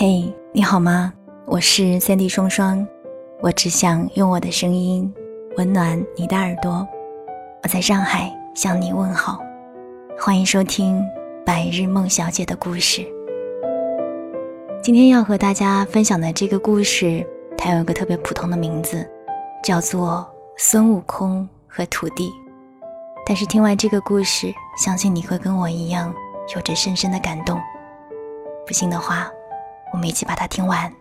嘿，你好吗？我是三 D 双双，我只想用我的声音温暖你的耳朵。我在上海向你问好，欢迎收听《白日梦小姐的故事》。今天要和大家分享的这个故事，它有一个特别普通的名字，叫做孙悟空和土地。但是听完这个故事，相信你会跟我一样，有着深深的感动。不信的话。我们一起把它听完。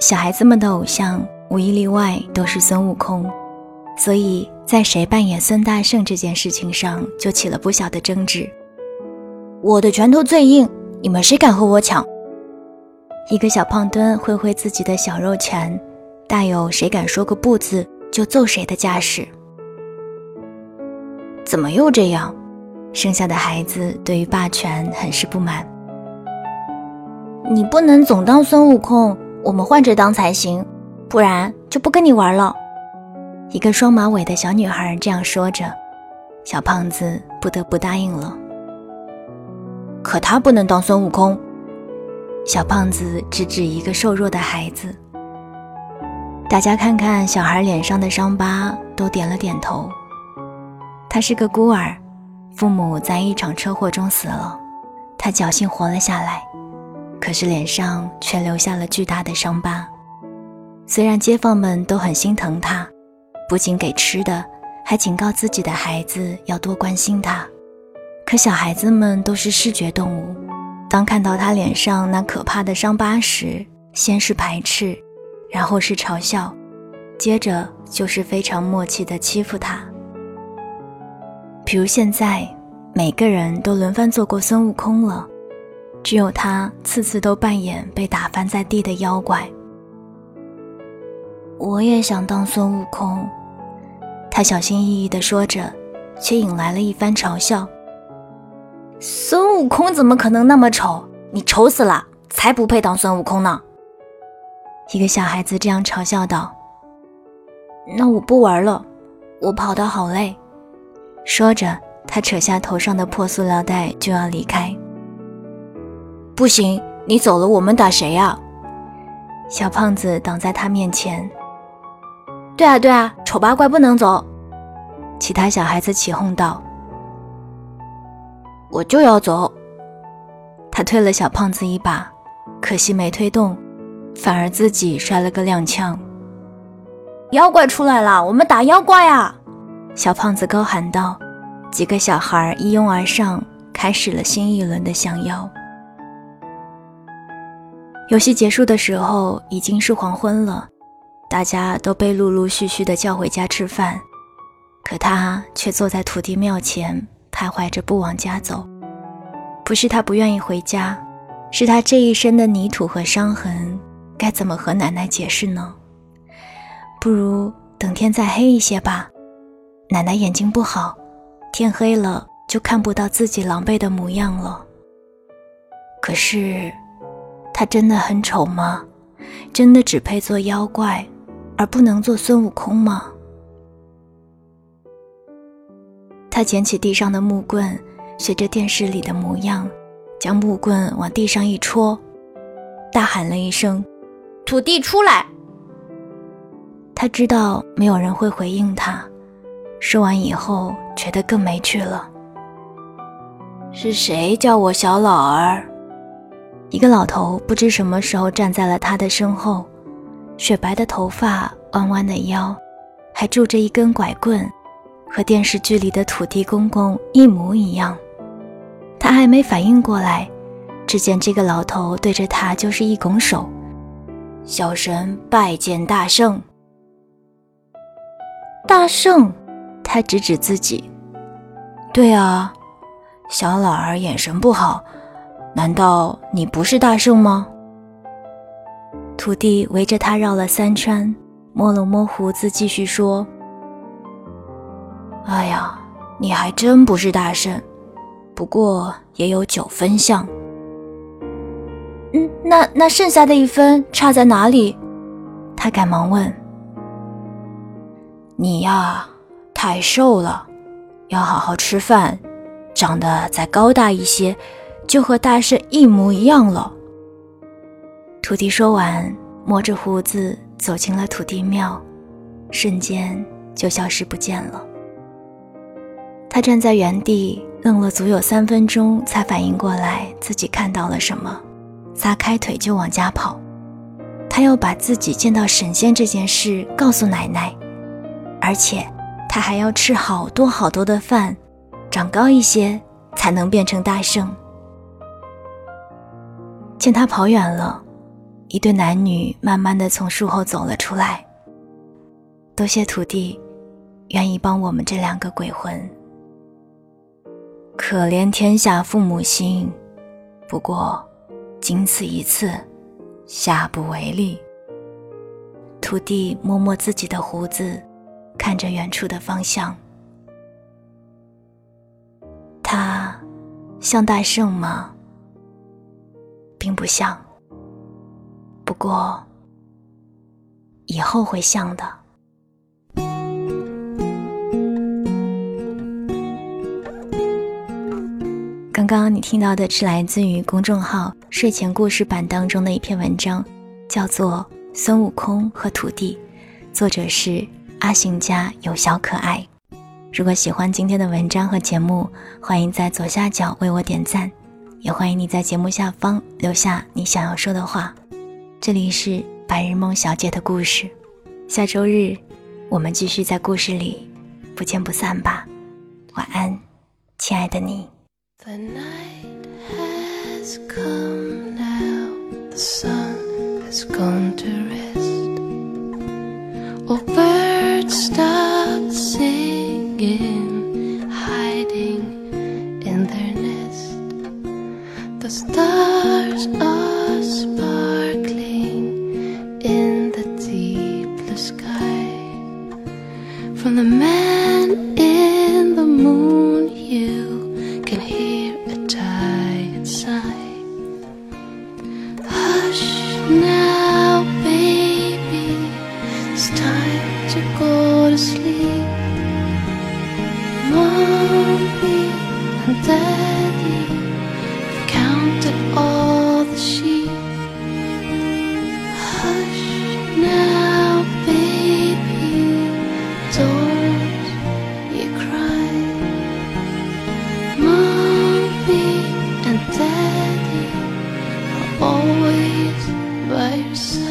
小孩子们的偶像无一例外都是孙悟空，所以在谁扮演孙大圣这件事情上就起了不小的争执。我的拳头最硬，你们谁敢和我抢？一个小胖墩挥挥自己的小肉拳，大有谁敢说个不字就揍谁的架势。怎么又这样？生下的孩子对于霸权很是不满。你不能总当孙悟空，我们换着当才行，不然就不跟你玩了。一个双马尾的小女孩这样说着，小胖子不得不答应了。可他不能当孙悟空。小胖子指指一个瘦弱的孩子。大家看看小孩脸上的伤疤，都点了点头。他是个孤儿，父母在一场车祸中死了，他侥幸活了下来，可是脸上却留下了巨大的伤疤。虽然街坊们都很心疼他，不仅给吃的，还警告自己的孩子要多关心他，可小孩子们都是视觉动物，当看到他脸上那可怕的伤疤时，先是排斥，然后是嘲笑，接着就是非常默契的欺负他。比如现在，每个人都轮番做过孙悟空了，只有他次次都扮演被打翻在地的妖怪。我也想当孙悟空，他小心翼翼地说着，却引来了一番嘲笑。孙悟空怎么可能那么丑？你丑死了，才不配当孙悟空呢！一个小孩子这样嘲笑道。那我不玩了，我跑得好累。说着，他扯下头上的破塑料袋就要离开。不行，你走了，我们打谁呀？小胖子挡在他面前。对啊，对啊，丑八怪不能走！其他小孩子起哄道。我就要走。他推了小胖子一把，可惜没推动，反而自己摔了个踉跄。妖怪出来了，我们打妖怪啊！小胖子高喊道：“几个小孩一拥而上，开始了新一轮的降妖。”游戏结束的时候已经是黄昏了，大家都被陆陆续续的叫回家吃饭，可他却坐在土地庙前徘徊着不往家走。不是他不愿意回家，是他这一身的泥土和伤痕，该怎么和奶奶解释呢？不如等天再黑一些吧。奶奶眼睛不好，天黑了就看不到自己狼狈的模样了。可是，他真的很丑吗？真的只配做妖怪，而不能做孙悟空吗？他捡起地上的木棍，学着电视里的模样，将木棍往地上一戳，大喊了一声：“土地出来！”他知道没有人会回应他。说完以后，觉得更没趣了。是谁叫我小老儿？一个老头不知什么时候站在了他的身后，雪白的头发，弯弯的腰，还拄着一根拐棍，和电视剧里的土地公公一模一样。他还没反应过来，只见这个老头对着他就是一拱手：“小神拜见大圣。”大圣。他指指自己，对啊，小老儿眼神不好，难道你不是大圣吗？土地围着他绕了三圈，摸了摸胡子，继续说：“哎呀，你还真不是大圣，不过也有九分像。嗯，那那剩下的一分差在哪里？”他赶忙问：“你呀。”太瘦了，要好好吃饭，长得再高大一些，就和大圣一模一样了。”土地说完，摸着胡子走进了土地庙，瞬间就消失不见了。他站在原地，愣了足有三分钟，才反应过来自己看到了什么，撒开腿就往家跑。他要把自己见到神仙这件事告诉奶奶，而且他还要吃好多好多的饭，长高一些才能变成大圣。见他跑远了。一对男女慢慢的从树后走了出来。多谢土地，愿意帮我们这两个鬼魂。可怜天下父母心，不过仅此一次，下不为例。土地摸摸自己的胡子，看着远处的方向。他像大圣吗？并不像。不过，以后会像的。刚刚你听到的是来自于公众号“睡前故事版”当中的一篇文章，叫做《孙悟空和土地》，作者是阿行家有小可爱。如果喜欢今天的文章和节目，欢迎在左下角为我点赞，也欢迎你在节目下方留下你想要说的话。这里是白日梦小姐的故事，下周日我们继续在故事里不见不散吧。晚安，亲爱的你。birds stop singing, hiding in their nest. The stars are sparkling in the deep blue sky. From the man in the moon, you. daddy counted all the sheep. Hush now, baby, don't you cry. Mommy and daddy are always by your side.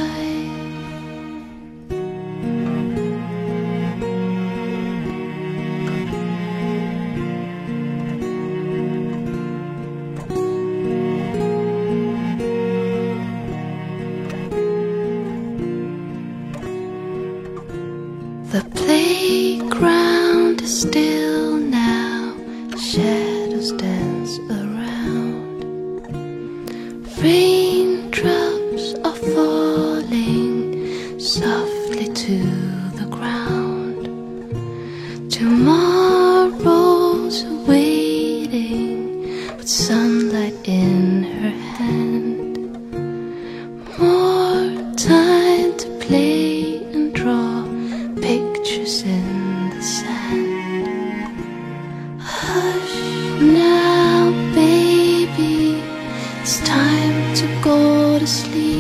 The playground is still now, shadows dance around. Raindrops are falling softly to the ground. Tomorrow's waiting with sunlight go to sleep.